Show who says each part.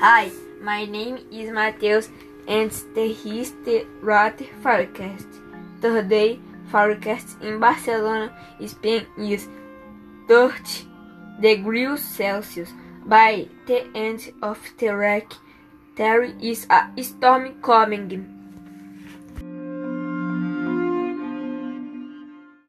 Speaker 1: Hi, my name is Mateus and this is the Weather Forecast. Today, forecast in Barcelona, Spain is 30 degrees Celsius. By the end of the week, there is a storm coming.